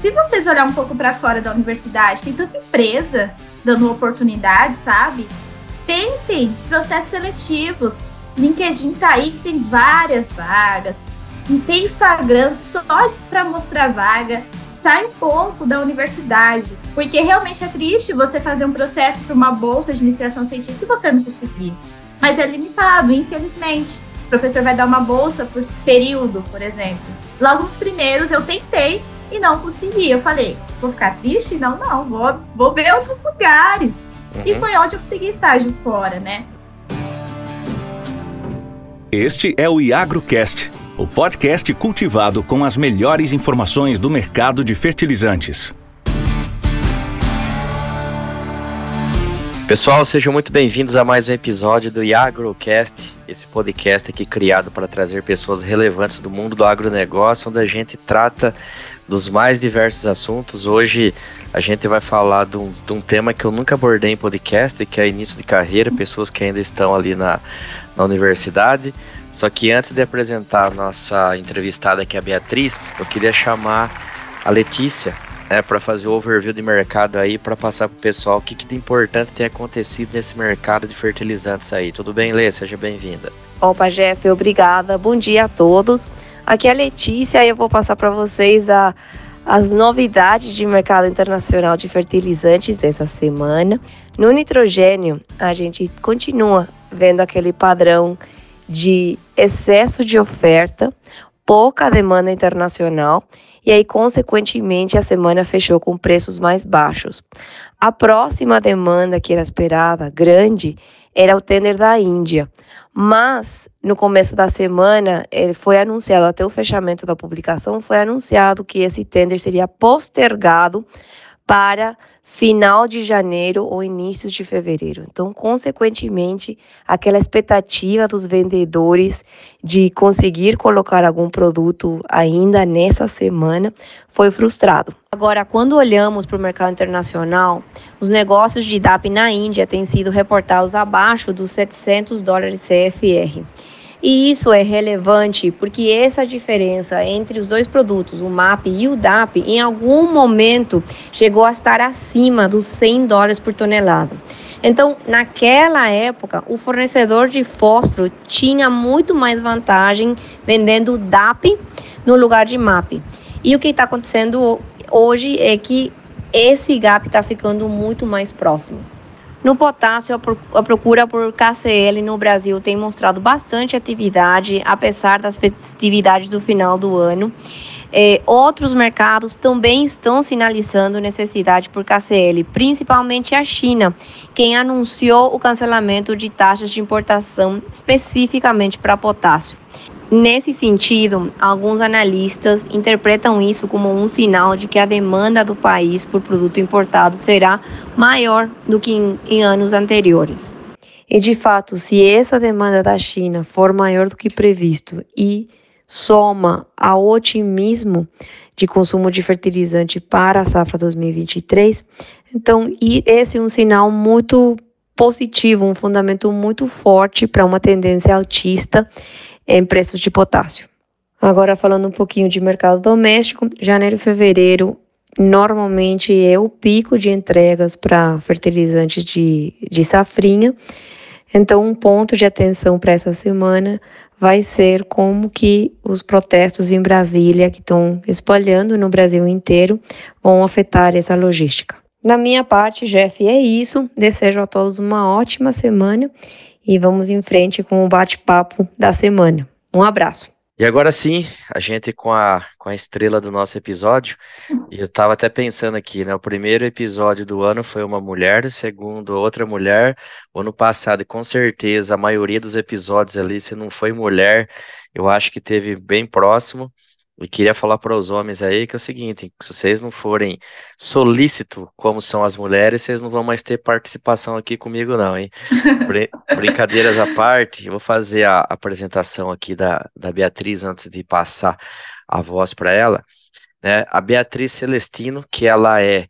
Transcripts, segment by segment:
se vocês olharem um pouco para fora da universidade, tem tanta empresa dando oportunidade, sabe? Tentem processos seletivos. LinkedIn tá aí tem várias vagas. Tem Instagram só para mostrar vaga. Sai um pouco da universidade, porque realmente é triste você fazer um processo para uma bolsa de iniciação científica e você não conseguir. Mas é limitado, infelizmente. O professor vai dar uma bolsa por período, por exemplo. Logo nos primeiros eu tentei e não consegui. Eu falei, vou ficar triste? Não, não, vou, vou ver outros lugares. Uhum. E foi onde eu consegui estágio fora, né? Este é o IagroCast, o podcast cultivado com as melhores informações do mercado de fertilizantes. Pessoal, sejam muito bem-vindos a mais um episódio do IagroCast, esse podcast aqui criado para trazer pessoas relevantes do mundo do agronegócio, onde a gente trata dos mais diversos assuntos. Hoje a gente vai falar de um, de um, tema que eu nunca abordei em podcast, que é início de carreira, pessoas que ainda estão ali na, na universidade. Só que antes de apresentar a nossa entrevistada, que é a Beatriz, eu queria chamar a Letícia, né, para fazer o overview de mercado aí, para passar para o pessoal o que, que de importante tem acontecido nesse mercado de fertilizantes aí. Tudo bem, Lê? Seja bem-vinda. Opa, Jeff, obrigada. Bom dia a todos. Aqui é a Letícia e eu vou passar para vocês a, as novidades de mercado internacional de fertilizantes dessa semana. No nitrogênio, a gente continua vendo aquele padrão de excesso de oferta, pouca demanda internacional e aí, consequentemente, a semana fechou com preços mais baixos. A próxima demanda que era esperada, grande, era o tender da Índia. Mas, no começo da semana, ele foi anunciado, até o fechamento da publicação, foi anunciado que esse tender seria postergado para final de janeiro ou inícios de fevereiro. Então, consequentemente, aquela expectativa dos vendedores de conseguir colocar algum produto ainda nessa semana foi frustrado. Agora, quando olhamos para o mercado internacional, os negócios de DAP na Índia têm sido reportados abaixo dos 700 dólares CFR. E isso é relevante porque essa diferença entre os dois produtos, o MAP e o DAP, em algum momento chegou a estar acima dos 100 dólares por tonelada. Então, naquela época, o fornecedor de fósforo tinha muito mais vantagem vendendo DAP no lugar de MAP. E o que está acontecendo hoje é que esse gap está ficando muito mais próximo. No potássio, a procura por KCL no Brasil tem mostrado bastante atividade, apesar das festividades do final do ano. É, outros mercados também estão sinalizando necessidade por KCL, principalmente a China, quem anunciou o cancelamento de taxas de importação especificamente para potássio. Nesse sentido, alguns analistas interpretam isso como um sinal de que a demanda do país por produto importado será maior do que em, em anos anteriores. E de fato, se essa demanda da China for maior do que previsto e soma ao otimismo de consumo de fertilizante para a safra 2023, então esse é um sinal muito positivo, um fundamento muito forte para uma tendência altista em preços de potássio. Agora, falando um pouquinho de mercado doméstico, janeiro e fevereiro normalmente é o pico de entregas para fertilizantes de, de safrinha. Então, um ponto de atenção para essa semana vai ser como que os protestos em Brasília, que estão espalhando no Brasil inteiro, vão afetar essa logística. Na minha parte, Jeff, é isso. Desejo a todos uma ótima semana e vamos em frente com o bate-papo da semana. Um abraço. E agora sim, a gente com a, com a estrela do nosso episódio, eu estava até pensando aqui, né? O primeiro episódio do ano foi uma mulher, o segundo outra mulher, o ano passado, com certeza a maioria dos episódios ali, se não foi mulher, eu acho que teve bem próximo. E queria falar para os homens aí que é o seguinte: se vocês não forem solícitos como são as mulheres, vocês não vão mais ter participação aqui comigo, não, hein? Brincadeiras à parte, eu vou fazer a apresentação aqui da, da Beatriz antes de passar a voz para ela. Né? A Beatriz Celestino, que ela é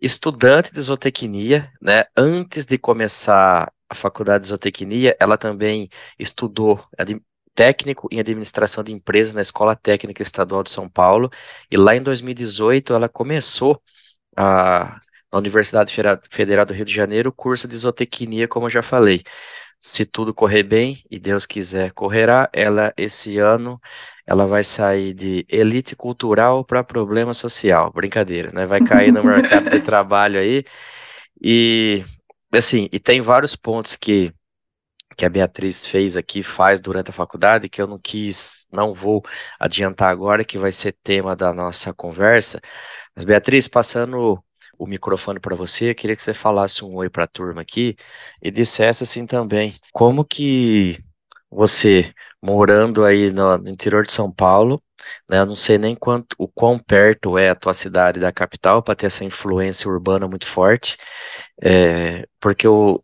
estudante de zootecnia, né? Antes de começar a faculdade de zootecnia, ela também estudou técnico em administração de empresas na Escola Técnica Estadual de São Paulo, e lá em 2018 ela começou a, na Universidade Federal do Rio de Janeiro o curso de zootecnia, como eu já falei. Se tudo correr bem, e Deus quiser correrá, ela esse ano ela vai sair de elite cultural para problema social. Brincadeira, né? Vai cair no mercado de trabalho aí. E assim, e tem vários pontos que que a Beatriz fez aqui, faz durante a faculdade, que eu não quis, não vou adiantar agora, que vai ser tema da nossa conversa. Mas, Beatriz, passando o microfone para você, eu queria que você falasse um oi para a turma aqui e dissesse assim também, como que você, morando aí no, no interior de São Paulo, né, eu não sei nem quanto, o quão perto é a tua cidade da capital para ter essa influência urbana muito forte, é, porque o,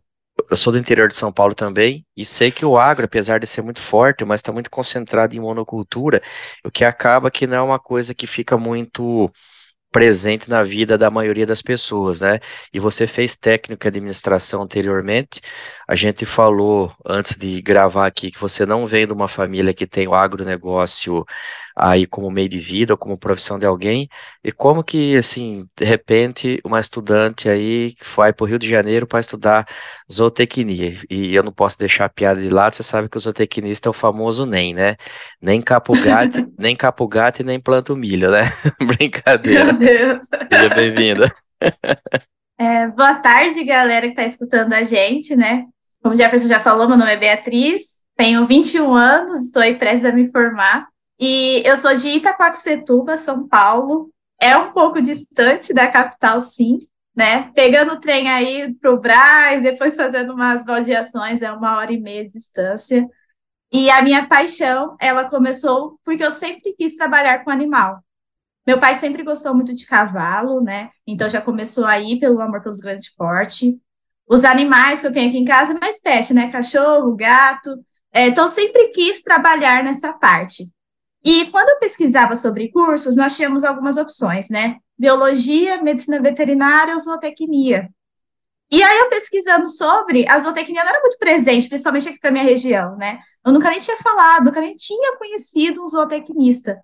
eu sou do interior de São Paulo também, e sei que o agro, apesar de ser muito forte, mas está muito concentrado em monocultura, o que acaba que não é uma coisa que fica muito presente na vida da maioria das pessoas, né? E você fez técnico de administração anteriormente. A gente falou antes de gravar aqui que você não vem de uma família que tem o agronegócio aí como meio de vida ou como profissão de alguém. E como que, assim, de repente, uma estudante aí vai para o Rio de Janeiro para estudar zootecnia. E eu não posso deixar a piada de lado, você sabe que o zootecnista é o famoso NEM, né? Nem capo gato, nem capo gato e nem planto milho, né? Brincadeira. Meu Deus. Seja bem-vinda. É, boa tarde, galera que está escutando a gente, né? Como o Jefferson já falou, meu nome é Beatriz, tenho 21 anos, estou aí prestes a me formar. E eu sou de Itacoaxetuba, São Paulo. É um pouco distante da capital, sim, né? Pegando o trem aí para o Braz, depois fazendo umas baldeações, é uma hora e meia de distância. E a minha paixão, ela começou porque eu sempre quis trabalhar com animal. Meu pai sempre gostou muito de cavalo, né? Então já começou aí pelo amor pelos grandes porte. Os animais que eu tenho aqui em casa, mais pet, né? Cachorro, gato. É, então sempre quis trabalhar nessa parte. E quando eu pesquisava sobre cursos, nós tínhamos algumas opções, né? Biologia, medicina veterinária ou zootecnia. E aí, eu pesquisando sobre, a zootecnia não era muito presente, principalmente aqui para minha região, né? Eu nunca nem tinha falado, nunca nem tinha conhecido um zootecnista.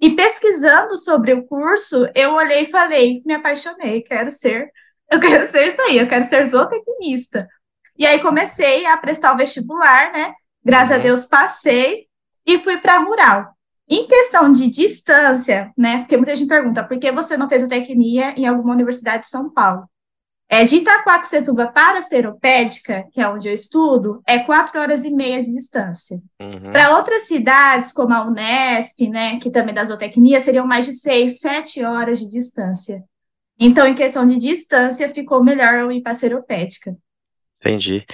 E pesquisando sobre o curso, eu olhei e falei, me apaixonei, quero ser, eu quero ser isso aí, eu quero ser zootecnista. E aí comecei a prestar o vestibular, né? Graças uhum. a Deus passei e fui para rural. Em questão de distância, né? Porque muita gente pergunta por que você não fez o tecnia em alguma universidade de São Paulo? É, de Itaquaquecetuba para Seropédica, que é onde eu estudo, é quatro horas e meia de distância. Uhum. Para outras cidades, como a Unesp, né, que também da zootecnia, seriam mais de seis, sete horas de distância. Então, em questão de distância, ficou melhor eu ir para Seropédica. Entendi.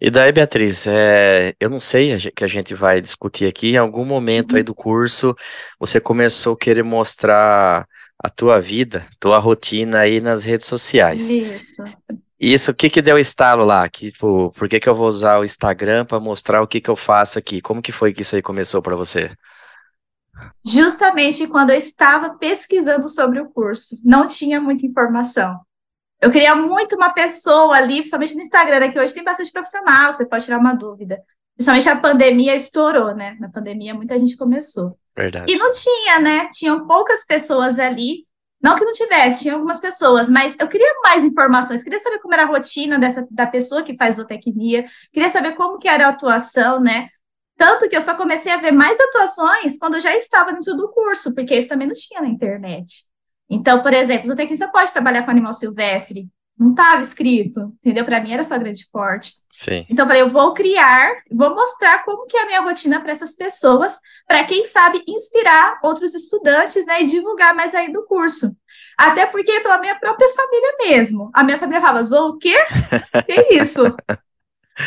E daí, Beatriz, é, eu não sei que a gente vai discutir aqui, em algum momento aí uhum. do curso, você começou a querer mostrar a tua vida, tua rotina aí nas redes sociais. Isso. Isso, o que que deu estalo lá? Que, tipo, por que que eu vou usar o Instagram para mostrar o que que eu faço aqui? Como que foi que isso aí começou para você? Justamente quando eu estava pesquisando sobre o curso, não tinha muita informação. Eu queria muito uma pessoa ali, principalmente no Instagram, né, que hoje tem bastante profissional, você pode tirar uma dúvida. Principalmente a pandemia estourou, né? Na pandemia muita gente começou. Verdade. E não tinha, né? Tinham poucas pessoas ali. Não que não tivesse, tinha algumas pessoas, mas eu queria mais informações, queria saber como era a rotina dessa, da pessoa que faz zootecnia, queria saber como que era a atuação, né? Tanto que eu só comecei a ver mais atuações quando eu já estava dentro do curso, porque isso também não tinha na internet. Então, por exemplo, no tecnista pode trabalhar com animal silvestre. Não estava escrito, entendeu? Para mim era só grande porte. Sim. Então, eu falei, eu vou criar, vou mostrar como que é a minha rotina para essas pessoas, para quem sabe inspirar outros estudantes, né, e divulgar mais aí do curso. Até porque pela minha própria família mesmo. A minha família falava, Zou, o quê? Que isso?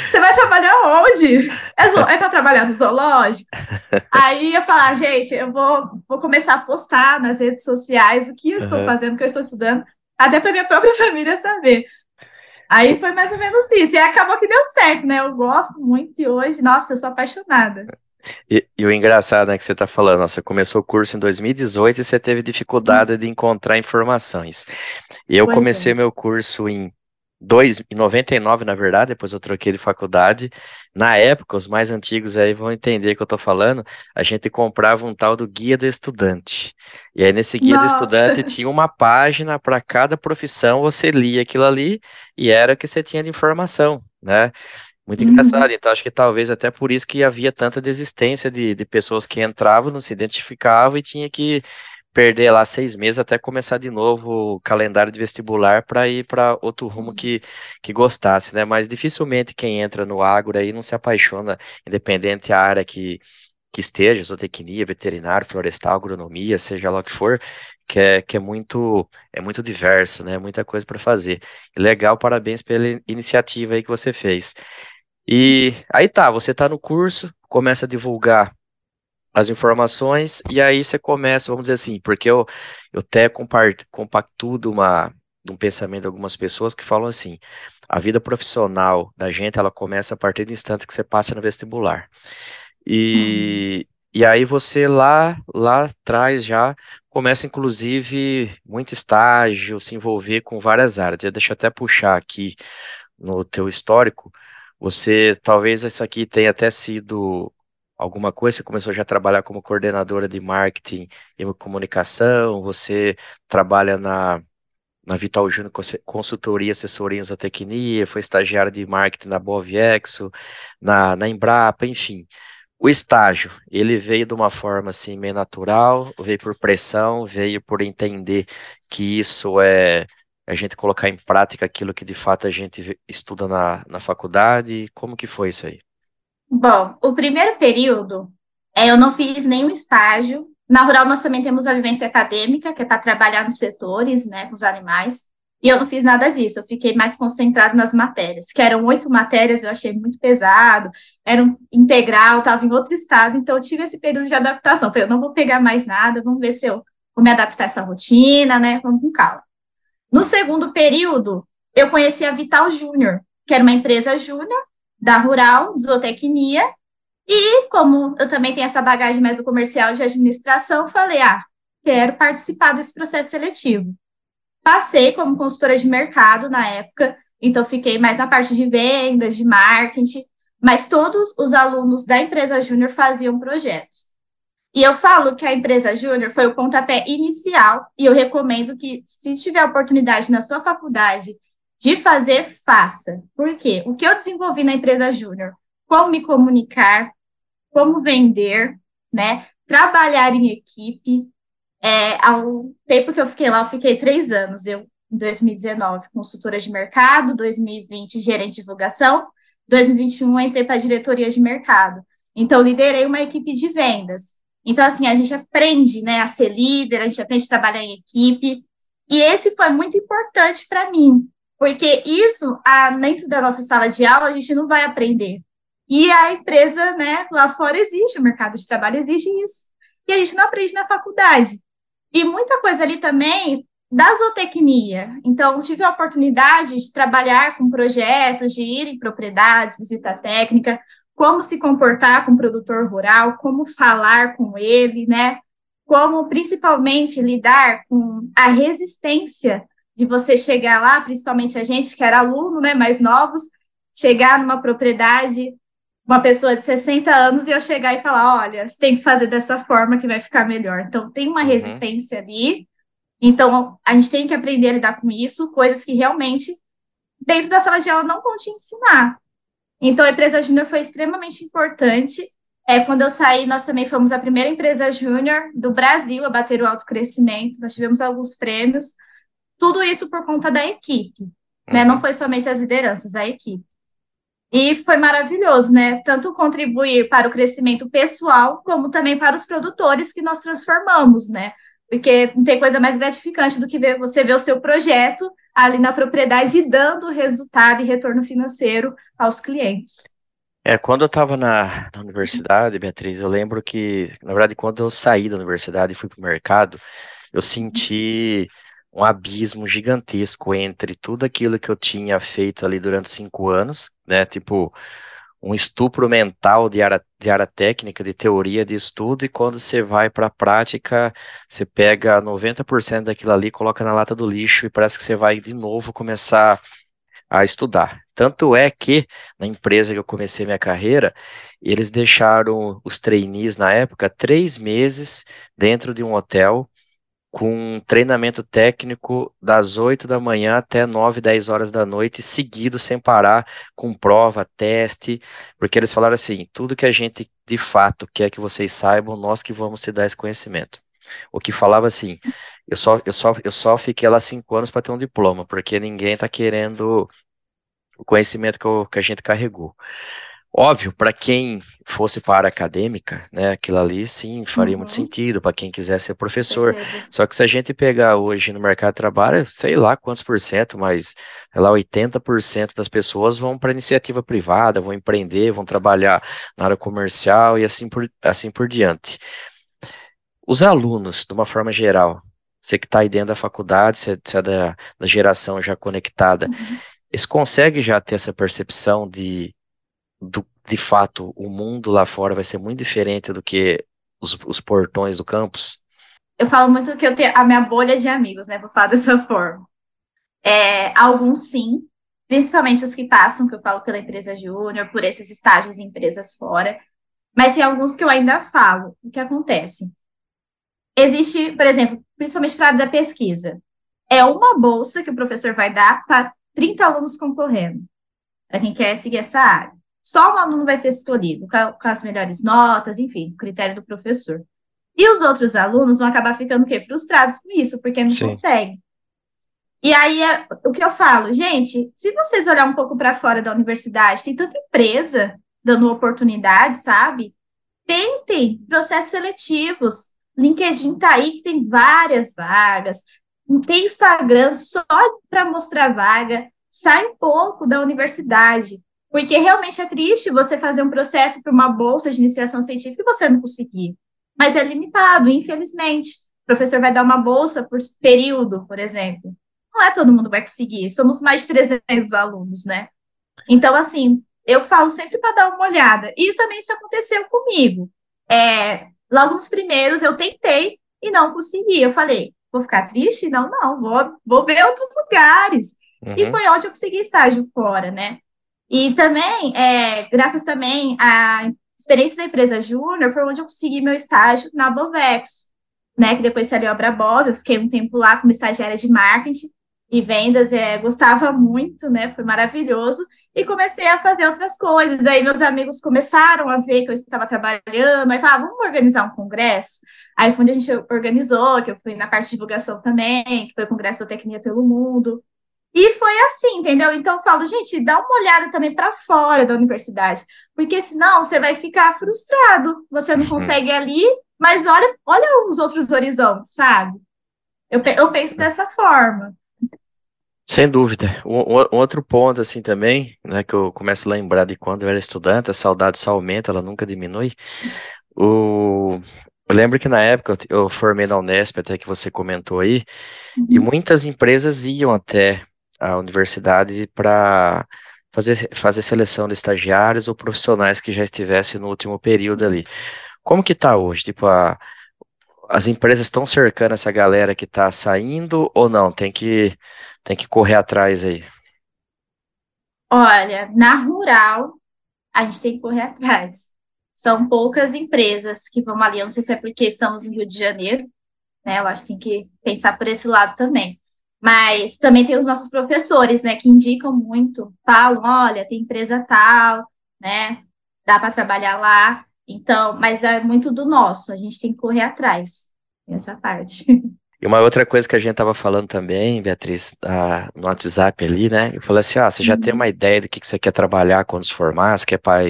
Você vai trabalhar onde? É, é para trabalhar no zoológico? Aí eu falar, gente, eu vou, vou começar a postar nas redes sociais o que eu estou uhum. fazendo, o que eu estou estudando, até para minha própria família saber. Aí foi mais ou menos isso. E acabou que deu certo, né? Eu gosto muito e hoje, nossa, eu sou apaixonada. E, e, o engraçado é que você está falando, você começou o curso em 2018 e você teve dificuldade de encontrar informações. E eu pois comecei é. meu curso em dois, em 99, na verdade, depois eu troquei de faculdade. Na época, os mais antigos aí vão entender o que eu tô falando, a gente comprava um tal do Guia do Estudante. E aí, nesse Guia Nossa. do Estudante, tinha uma página para cada profissão, você lia aquilo ali e era o que você tinha de informação, né? Muito uhum. engraçado. Então, acho que talvez até por isso que havia tanta desistência de, de pessoas que entravam, não se identificavam e tinha que perder lá seis meses até começar de novo o calendário de vestibular para ir para outro rumo uhum. que, que gostasse, né? Mas dificilmente quem entra no agro aí não se apaixona, independente da área que, que esteja, zootecnia, veterinário, florestal, agronomia, seja lá o que for, que é, que é muito é muito diverso, né? Muita coisa para fazer. Legal, parabéns pela iniciativa aí que você fez. E aí tá, você tá no curso, começa a divulgar as informações, e aí você começa, vamos dizer assim, porque eu, eu até compactuo de, uma, um pensamento de algumas pessoas que falam assim, a vida profissional da gente, ela começa a partir do instante que você passa no vestibular. E, hum. e aí você lá, lá atrás já começa, inclusive, muito estágio, se envolver com várias áreas. Deixa eu até puxar aqui no teu histórico, você, talvez isso aqui tenha até sido alguma coisa, você começou já a trabalhar como coordenadora de marketing e comunicação, você trabalha na, na Vital Júnior Consultoria, Assessoria em Zootecnia, foi estagiária de marketing na Boviexo, na, na Embrapa, enfim. O estágio, ele veio de uma forma assim meio natural, veio por pressão, veio por entender que isso é a gente colocar em prática aquilo que de fato a gente estuda na, na faculdade. Como que foi isso aí? Bom, o primeiro período, é, eu não fiz nenhum estágio. Na Rural, nós também temos a vivência acadêmica, que é para trabalhar nos setores, né, com os animais. E eu não fiz nada disso, eu fiquei mais concentrado nas matérias, que eram oito matérias, eu achei muito pesado, era um integral, estava em outro estado, então eu tive esse período de adaptação. Falei, eu não vou pegar mais nada, vamos ver se eu vou me adaptar a essa rotina, né? Vamos com calma. No segundo período, eu conheci a Vital Júnior, que era uma empresa júnior, da rural, zootecnia, e como eu também tenho essa bagagem mais do comercial de administração, falei, ah, quero participar desse processo seletivo. Passei como consultora de mercado na época, então fiquei mais na parte de vendas, de marketing, mas todos os alunos da empresa júnior faziam projetos. E eu falo que a empresa júnior foi o pontapé inicial, e eu recomendo que, se tiver oportunidade na sua faculdade de fazer, faça. Por quê? O que eu desenvolvi na empresa Júnior? Como me comunicar, como vender, né? Trabalhar em equipe. É, ao tempo que eu fiquei lá, eu fiquei três anos. Eu, em 2019, consultora de mercado, 2020, gerente de divulgação, 2021, entrei para a diretoria de mercado. Então, liderei uma equipe de vendas. Então, assim, a gente aprende né, a ser líder, a gente aprende a trabalhar em equipe. E esse foi muito importante para mim, porque isso, a, dentro da nossa sala de aula, a gente não vai aprender. E a empresa, né, lá fora existe, o mercado de trabalho exige isso. E a gente não aprende na faculdade. E muita coisa ali também da zootecnia. Então, tive a oportunidade de trabalhar com projetos, de ir em propriedades, visita técnica, como se comportar com o produtor rural, como falar com ele, né? Como principalmente lidar com a resistência de você chegar lá, principalmente a gente que era aluno, né, mais novos, chegar numa propriedade, uma pessoa de 60 anos, e eu chegar e falar, olha, você tem que fazer dessa forma que vai ficar melhor. Então, tem uma uhum. resistência ali, então a gente tem que aprender a lidar com isso, coisas que realmente, dentro da sala de aula, não vão te ensinar. Então, a empresa júnior foi extremamente importante. É, quando eu saí, nós também fomos a primeira empresa júnior do Brasil a bater o alto crescimento, nós tivemos alguns prêmios, tudo isso por conta da equipe, né? uhum. né? Não foi somente as lideranças, a equipe. E foi maravilhoso, né? Tanto contribuir para o crescimento pessoal, como também para os produtores que nós transformamos, né? Porque não tem coisa mais gratificante do que ver, você ver o seu projeto ali na propriedade dando resultado e retorno financeiro aos clientes. É, quando eu estava na, na, universidade, Beatriz, eu lembro que, na verdade, quando eu saí da universidade e fui para o mercado, eu senti um abismo gigantesco entre tudo aquilo que eu tinha feito ali durante cinco anos, né? Tipo, um estupro mental de área, de área técnica, de teoria de estudo, e quando você vai para a prática, você pega 90% daquilo ali, coloca na lata do lixo, e parece que você vai de novo começar a estudar. Tanto é que, na empresa que eu comecei minha carreira, eles deixaram os trainees, na época, três meses dentro de um hotel, com treinamento técnico das 8 da manhã até 9, 10 horas da noite, seguido, sem parar, com prova, teste, porque eles falaram assim: tudo que a gente de fato quer que vocês saibam, nós que vamos te dar esse conhecimento. O que falava assim, eu só, eu só, eu só fiquei lá cinco anos para ter um diploma, porque ninguém está querendo o conhecimento que, eu, que a gente carregou. Óbvio, para quem fosse para a área acadêmica, né, aquilo ali sim faria uhum. muito sentido para quem quiser ser professor. Beleza. Só que se a gente pegar hoje no mercado de trabalho, sei lá quantos por cento, mas lá 80% das pessoas vão para iniciativa privada, vão empreender, vão trabalhar na área comercial e assim por, assim por diante. Os alunos, de uma forma geral, você que está aí dentro da faculdade, você, você é da, da, geração já conectada, uhum. eles conseguem já ter essa percepção de, do, de fato, o mundo lá fora vai ser muito diferente do que os, os portões do campus? Eu falo muito que eu tenho a minha bolha de amigos, né, vou falar dessa forma. É, alguns sim, principalmente os que passam, que eu falo pela empresa júnior, por esses estágios em empresas fora, mas tem alguns que eu ainda falo. O que acontece? Existe, por exemplo, principalmente para a área da pesquisa, é uma bolsa que o professor vai dar para 30 alunos concorrendo, para quem quer seguir essa área. Só um aluno vai ser escolhido, com as melhores notas, enfim, critério do professor. E os outros alunos vão acabar ficando o quê? Frustrados com isso, porque não Sim. conseguem. E aí, é, o que eu falo, gente, se vocês olhar um pouco para fora da universidade, tem tanta empresa dando oportunidade, sabe? Tentem processos seletivos, LinkedIn tá aí que tem várias vagas, tem Instagram só para mostrar vaga, sai um pouco da universidade, porque realmente é triste você fazer um processo para uma bolsa de iniciação científica e você não conseguir. Mas é limitado, infelizmente. O professor vai dar uma bolsa por período, por exemplo. Não é todo mundo vai conseguir, somos mais de 300 alunos, né? Então, assim, eu falo sempre para dar uma olhada. E também isso aconteceu comigo. É, Logo nos primeiros eu tentei e não consegui. Eu falei, vou ficar triste? Não, não, vou, vou ver outros lugares. Uhum. E foi onde eu consegui estágio fora, né? E também, é, graças também à experiência da empresa Júnior, foi onde eu consegui meu estágio na Bovexo, né? Que depois saiu a Brabov, eu fiquei um tempo lá como estagiária de marketing e vendas, é, gostava muito, né? Foi maravilhoso e comecei a fazer outras coisas. Aí meus amigos começaram a ver que eu estava trabalhando, aí falavam, vamos organizar um congresso? Aí foi onde a gente organizou, que eu fui na parte de divulgação também, que foi o Congresso Tecnia pelo Mundo. E foi assim, entendeu? Então eu falo, gente, dá uma olhada também para fora da universidade, porque senão você vai ficar frustrado, você não uhum. consegue ali, mas olha, olha os outros horizontes, sabe? Eu, eu penso dessa forma. Sem dúvida. Um, um, outro ponto, assim, também, né, que eu começo a lembrar de quando eu era estudante, a saudade só aumenta, ela nunca diminui. O... Eu lembro que na época eu formei na Unesp, até que você comentou aí, e uhum. muitas empresas iam até a universidade para fazer, fazer seleção de estagiários ou profissionais que já estivessem no último período ali. Como que tá hoje? Tipo, a, as empresas estão cercando essa galera que está saindo ou não? Tem que tem que correr atrás aí? Olha, na rural, a gente tem que correr atrás. São poucas empresas que vão ali, eu não sei se é porque estamos no Rio de Janeiro, né? Eu acho que tem que pensar por esse lado também. Mas também tem os nossos professores, né, que indicam muito, falam, olha, tem empresa tal, né? Dá para trabalhar lá. Então, mas é muito do nosso, a gente tem que correr atrás essa parte. E uma outra coisa que a gente tava falando também, Beatriz, ah, no WhatsApp ali, né? Eu falei assim: ah, você já uhum. tem uma ideia do que, que você quer trabalhar quando se formar? Você quer para,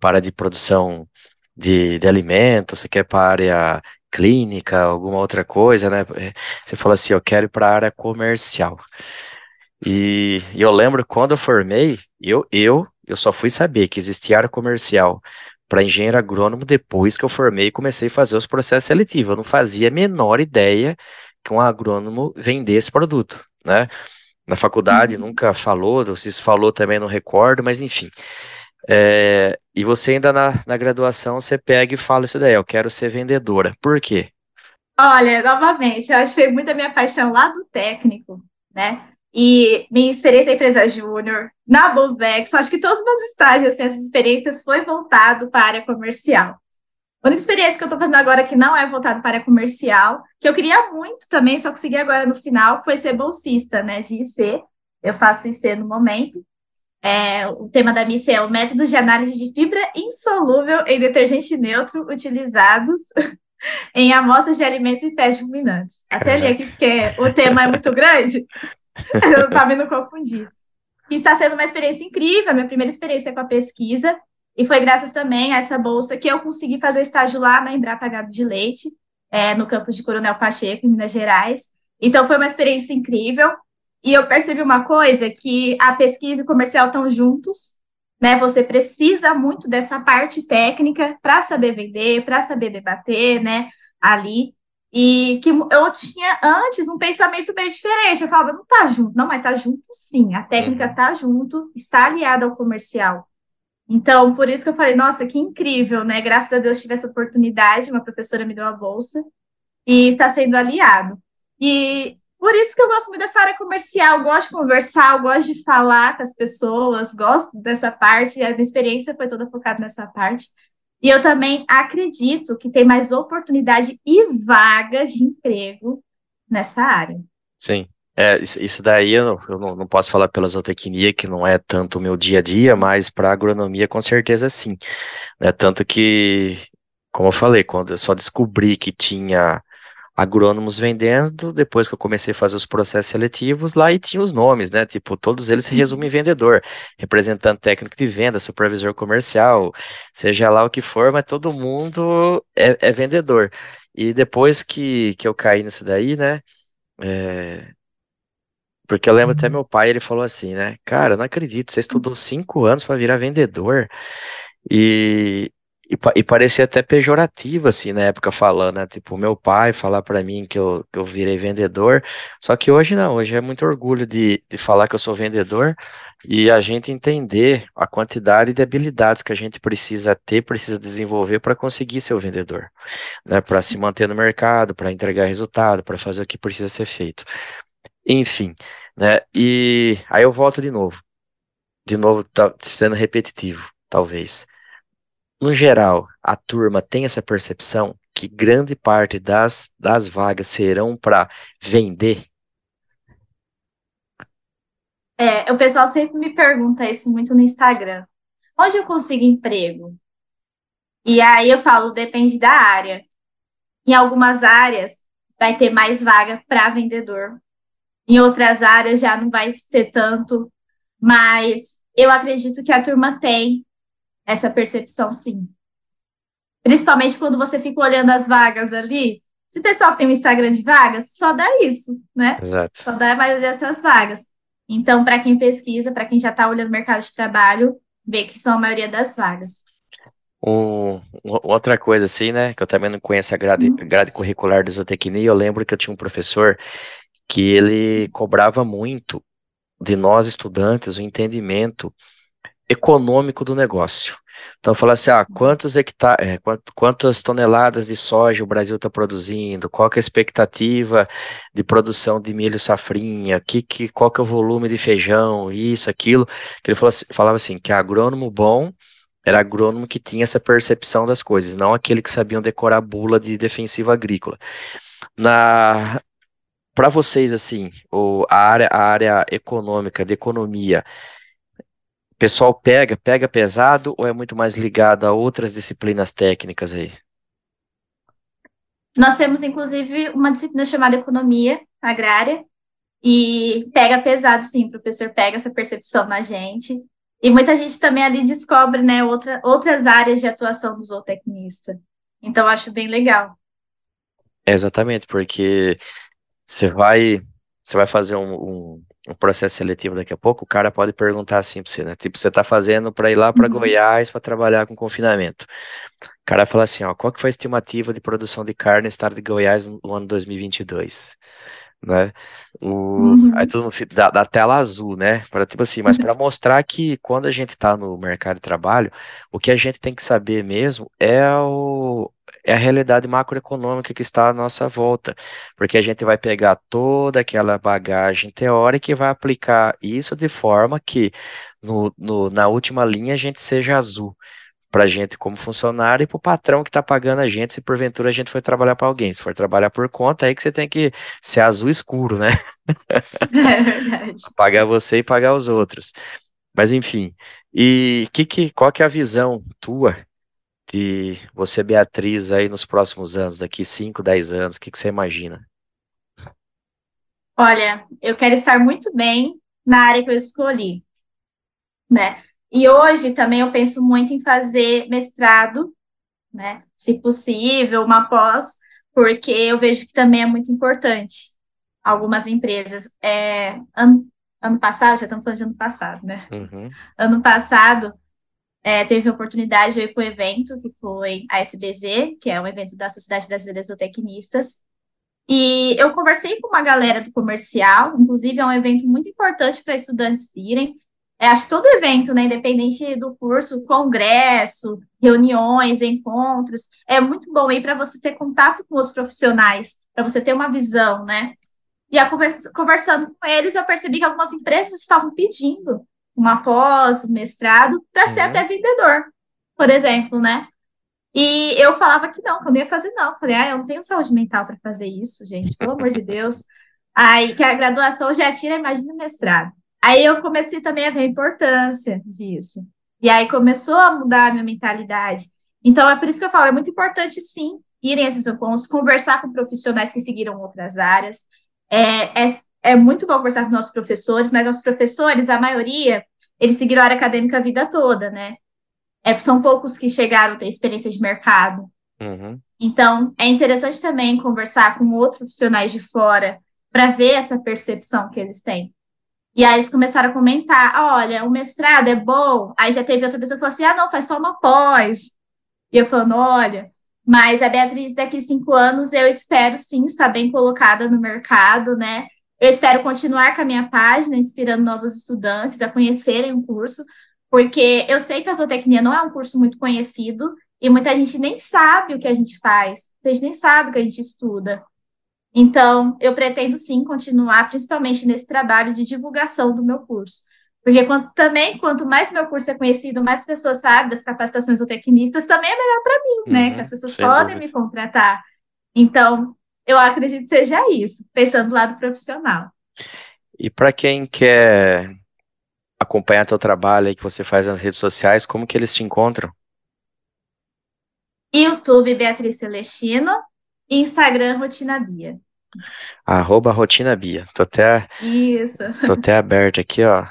para de produção de, de alimentos? Você quer para a área clínica, alguma outra coisa, né? Eh, você falou assim: eu quero ir para a área comercial. E, e, eu lembro quando eu formei, eu, eu, eu só fui saber que existia área comercial para engenheiro agrônomo depois que eu formei e comecei a fazer os processos seletivos. Eu não fazia a menor ideia que um agrônomo vendesse produto, né? Na faculdade uhum. nunca falou, se falou também não recordo, mas enfim. É, e você ainda na, na graduação, você pega e fala isso daí, eu quero ser vendedora. Por quê? Olha, novamente, eu acho que foi muito a minha paixão lá do técnico, né? E minha experiência em empresa júnior, na Bovex, acho que todos os meus estágios, assim, essas experiências foi voltado para a área comercial. A única experiência que eu estou fazendo agora que não é voltado para a área comercial, que eu queria muito também, só consegui agora no final, foi ser bolsista, né, de IC. Eu faço IC no momento. É, o tema da missa é o método de análise de fibra insolúvel em detergente neutro utilizados em amostras de alimentos e testes ruminantes. Até ali aqui, porque o tema é muito grande. eu estava me confundir. E está sendo uma experiência incrível, a minha primeira experiência com a pesquisa, e foi graças também a essa bolsa que eu consegui fazer o estágio lá na Embrapa Gado de Leite, é, no campus de Coronel Pacheco, em Minas Gerais. Então, foi uma experiência incrível. E eu percebi uma coisa, que a pesquisa e o comercial estão juntos, né? Você precisa muito dessa parte técnica para saber vender, para saber debater, né? Ali. E que eu tinha antes um pensamento bem diferente. Eu falava, não tá junto, não, mas tá junto sim. A técnica uhum. tá junto, está aliada ao comercial. Então, por isso que eu falei, nossa, que incrível, né? Graças a Deus tive essa oportunidade, uma professora me deu a bolsa e está sendo aliado. E por isso que eu gosto muito dessa área comercial, gosto de conversar, gosto de falar com as pessoas, gosto dessa parte, a minha experiência foi toda focada nessa parte. E eu também acredito que tem mais oportunidade e vaga de emprego nessa área. Sim. É, isso daí eu, eu não, não, posso falar pela zootecnia, que não é tanto o meu dia a dia, mas para agronomia com certeza sim. É, tanto que, como eu falei, quando eu só descobri que tinha agrônomos vendendo, depois que eu comecei a fazer os processos seletivos, lá e tinha os nomes, né? Tipo, todos eles se uhum. resumem em vendedor, representante técnico de venda, supervisor comercial, seja lá o que for, mas todo mundo é, é vendedor. E depois que, que eu caí nisso daí, né? É... Porque eu lembro até uhum. meu pai, ele falou assim, né? Cara, não acredito, você estudou cinco anos para virar vendedor. E, e, e, parecia até pejorativo, assim, na época, falando, né? Tipo, meu pai falar para mim que eu, que eu virei vendedor. Só que hoje não, hoje é muito orgulho de, de falar que eu sou vendedor e a gente entender a quantidade de habilidades que a gente precisa ter, precisa desenvolver para conseguir ser o vendedor, né? Para se manter no mercado, para entregar resultado, para fazer o que precisa ser feito. Enfim, né? E aí eu volto de novo. De novo, tá sendo repetitivo, talvez no geral, a turma tem essa percepção que grande parte das, das vagas serão para vender? É, o pessoal sempre me pergunta isso muito no Instagram. Onde eu consigo emprego? E aí eu falo, depende da área. Em algumas áreas vai ter mais vaga para vendedor. Em outras áreas já não vai ser tanto, mas eu acredito que a turma tem essa percepção, sim. Principalmente quando você fica olhando as vagas ali. Se o pessoal tem um Instagram de vagas, só dá isso, né? Exato. Só dá mais dessas vagas. Então, para quem pesquisa, para quem já está olhando o mercado de trabalho, vê que são a maioria das vagas. Um, outra coisa assim, né, que eu também não conheço a grade, uhum. grade curricular de zootecnia, eu lembro que eu tinha um professor que ele cobrava muito de nós estudantes o entendimento econômico do negócio. Então, falar assim, ah, quantos hectares, é, quantas toneladas de soja o Brasil está produzindo, qual que é a expectativa de produção de milho safrinha, que, que, qual que é o volume de feijão, isso, aquilo, que ele assim, falava assim, que agrônomo bom era agrônomo que tinha essa percepção das coisas, não aquele que sabiam decorar bula de defensiva agrícola. Na, para vocês, assim, o, a, área, a área econômica, de economia, pessoal pega, pega pesado ou é muito mais ligado a outras disciplinas técnicas aí? Nós temos, inclusive, uma disciplina chamada Economia Agrária, e pega pesado, sim, o professor pega essa percepção na gente. E muita gente também ali descobre né, outra, outras áreas de atuação do zootecnista. Então, acho bem legal. É exatamente, porque você vai, você vai fazer um, um, um processo seletivo daqui a pouco, o cara pode perguntar assim para você, né? Tipo, você está fazendo para ir lá para uhum. Goiás para trabalhar com confinamento. O cara fala assim, ó, qual que foi a estimativa de produção de carne no estado de Goiás no ano 2022? Né? O, uhum. Aí todo mundo dá, dá tela azul, né? Para tipo assim, mas para mostrar que quando a gente está no mercado de trabalho, o que a gente tem que saber mesmo é o é a realidade macroeconômica que está à nossa volta, porque a gente vai pegar toda aquela bagagem teórica e vai aplicar isso de forma que no, no na última linha a gente seja azul para a gente como funcionário e para o patrão que está pagando a gente, se porventura a gente foi trabalhar para alguém. Se for trabalhar por conta, aí que você tem que ser azul escuro, né? É verdade. pagar você e pagar os outros. Mas enfim, e que, que, qual que é a visão tua de você, Beatriz, aí nos próximos anos, daqui 5, 10 anos, o que, que você imagina? Olha, eu quero estar muito bem na área que eu escolhi, né? E hoje também eu penso muito em fazer mestrado, né? Se possível, uma pós, porque eu vejo que também é muito importante. Algumas empresas, é, ano, ano passado, já estamos falando de ano passado, né? Uhum. Ano passado, é, teve a oportunidade de ir para o evento, que foi a SBZ, que é um evento da Sociedade Brasileira de Zootecnistas, e eu conversei com uma galera do comercial, inclusive é um evento muito importante para estudantes irem, é, acho que todo evento, né, independente do curso, congresso, reuniões, encontros, é muito bom aí para você ter contato com os profissionais, para você ter uma visão, né? E a conversa, conversando com eles, eu percebi que algumas empresas estavam pedindo uma pós, um mestrado, para ser Uhum. até vendedor, por exemplo, né? E eu falava que não, que eu não ia fazer, não. Falei, ah, eu não tenho saúde mental para fazer isso, gente, pelo amor de Deus. Aí que a graduação já tira, imagina o mestrado. Aí eu comecei também a ver a importância disso. E aí começou a mudar a minha mentalidade. Então é por isso que eu falo, é muito importante sim irem a esses encontros, conversar com profissionais que seguiram outras áreas. É, é, é muito bom conversar com nossos professores, mas nossos professores, a maioria, eles seguiram a área acadêmica a vida toda, né? É, são poucos que chegaram a ter experiência de mercado. Uhum. Então, é interessante também conversar com outros profissionais de fora para ver essa percepção que eles têm. E aí eles começaram a comentar: "Ah, olha, o mestrado é bom. Aí já teve outra pessoa que falou assim: ah, não, faz só uma pós. E eu falando: olha, mas a Beatriz, daqui cinco anos, eu espero sim estar bem colocada no mercado, né? Eu espero continuar com a minha página, inspirando novos estudantes a conhecerem o curso, porque eu sei que a zootecnia não é um curso muito conhecido e muita gente nem sabe o que a gente faz, a gente nem sabe o que a gente estuda. Então, eu pretendo sim continuar, principalmente nesse trabalho de divulgação do meu curso. Porque quanto, também, quanto mais meu curso é conhecido, mais pessoas sabem das capacitações do tecnistas, também é melhor para mim, né? Uhum, Que as pessoas podem dúvida. me contratar. Então, eu acredito que seja isso, pensando do lado profissional. E para quem quer acompanhar teu trabalho aí que você faz nas redes sociais, como que eles te encontram? YouTube Beatriz Celestino e Instagram Rotina Bia. Arroba Rotina Bia. Tô até, Isso. tô até aberto aqui, ó.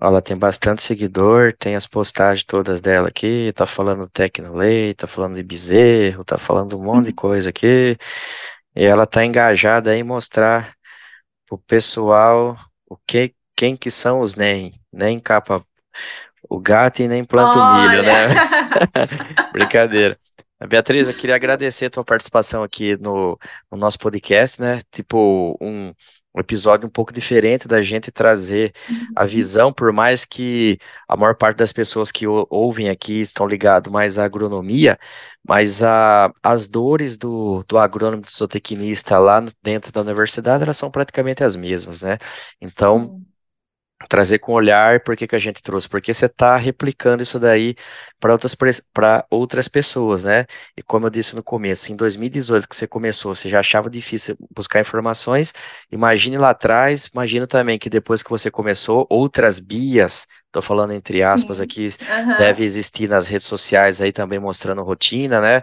Ela tem bastante seguidor, tem as postagens todas dela aqui, tá falando do Tecnolei, tá falando de bezerro, tá falando um monte de coisa aqui. E ela tá engajada em mostrar pro pessoal o que, quem que são os NEM, nem capa o gato e nem planta o milho, né? Brincadeira. Beatriz, eu queria agradecer a tua participação aqui no, no nosso podcast, né? Tipo, um, um episódio um pouco diferente da gente trazer a visão, por mais que a maior parte das pessoas que ou- ouvem aqui estão ligados mais à agronomia, mas a, as dores do, do agrônomo, do zootecnista lá dentro da universidade, elas são praticamente as mesmas, né? Então, Sim. Trazer com olhar, por que que a gente trouxe? Porque você está replicando isso daí para outras, outras pessoas, né? E como eu disse no começo, em 2018 que você começou, você já achava difícil buscar informações, imagine lá atrás, imagina também que depois que você começou, outras bias, estou falando entre aspas Sim. aqui, Aham. deve existir nas redes sociais aí também mostrando rotina, né?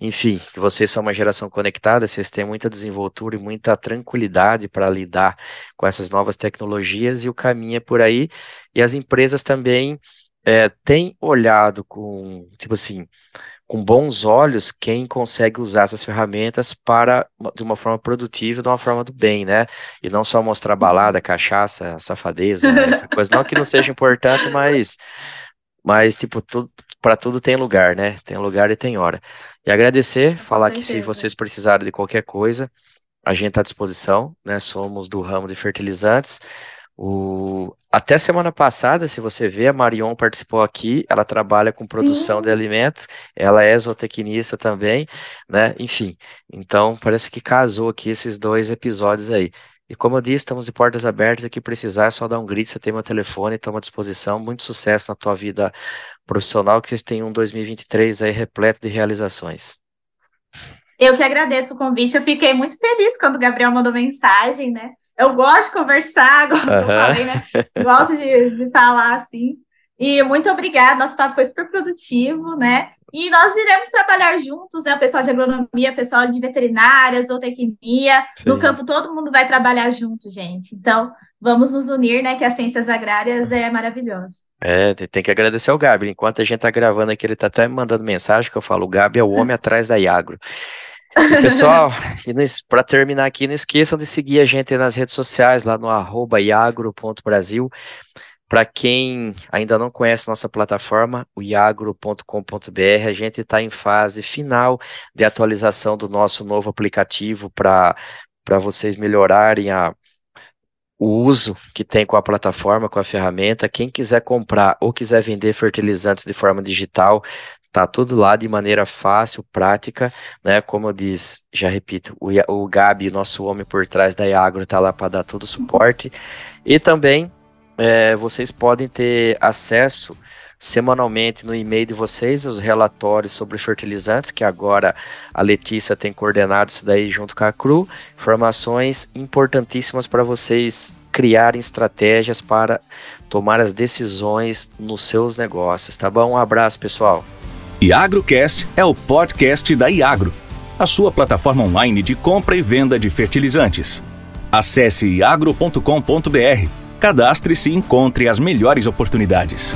Enfim, que vocês são uma geração conectada, vocês têm muita desenvoltura e muita tranquilidade para lidar com essas novas tecnologias e o caminho é por aí. E as empresas também é, têm olhado com, tipo assim, com bons olhos quem consegue usar essas ferramentas para de uma forma produtiva, de uma forma do bem, né? E não só mostrar balada, cachaça, safadeza, essa coisa. Não que não seja importante, mas mas, tipo, tudo, para tudo tem lugar, né? Tem lugar e tem hora. E agradecer, falar que se vocês precisarem de qualquer coisa, a gente está à disposição, né? Somos do ramo de fertilizantes. O, até semana passada, se você vê, a Marion participou aqui, ela trabalha com produção Sim. de alimentos, ela é zootecnista também, né? Enfim, então parece que casou aqui esses dois episódios aí. E como eu disse, estamos de portas abertas aqui, precisar é só dar um grito, você tem meu telefone, toma à disposição, muito sucesso na tua vida profissional, que vocês tenham um 2023 aí repleto de realizações. Eu que agradeço o convite, eu fiquei muito feliz quando o Gabriel mandou mensagem, né? Eu gosto de conversar, como uhum. eu falei, né? Gosto de, de falar assim. E muito obrigada, nosso papo foi super produtivo, né? E nós iremos trabalhar juntos, né? O pessoal de agronomia, o pessoal de veterinária, zootecnia, Sim. no campo todo mundo vai trabalhar junto, gente. Então, vamos nos unir, né? Que as ciências agrárias é maravilhoso. É, tem que agradecer ao Gabi. Enquanto a gente tá gravando aqui, ele tá até mandando mensagem que eu falo, o Gabi é o homem atrás da Iagro. E, pessoal, para terminar aqui, não esqueçam de seguir a gente nas redes sociais, lá no arroba iagro.brasil. Para quem ainda não conhece nossa plataforma, o iagro.com.br, a gente está em fase final de atualização do nosso novo aplicativo para vocês melhorarem a, o uso que tem com a plataforma, com a ferramenta. Quem quiser comprar ou quiser vender fertilizantes de forma digital, tá tudo lá de maneira fácil, prática, né? Como eu disse, já repito, o, o Gabi, nosso homem por trás da Iagro, tá lá para dar todo o suporte. E também é, vocês podem ter acesso semanalmente no e-mail de vocês os relatórios sobre fertilizantes, que agora a Letícia tem coordenado isso daí junto com a CRU, informações importantíssimas para vocês criarem estratégias para tomar as decisões nos seus negócios, tá bom? Um abraço, pessoal. IagroCast é o podcast da Iagro, a sua plataforma online de compra e venda de fertilizantes. Acesse iagro.com.br Cadastre-se e encontre as melhores oportunidades.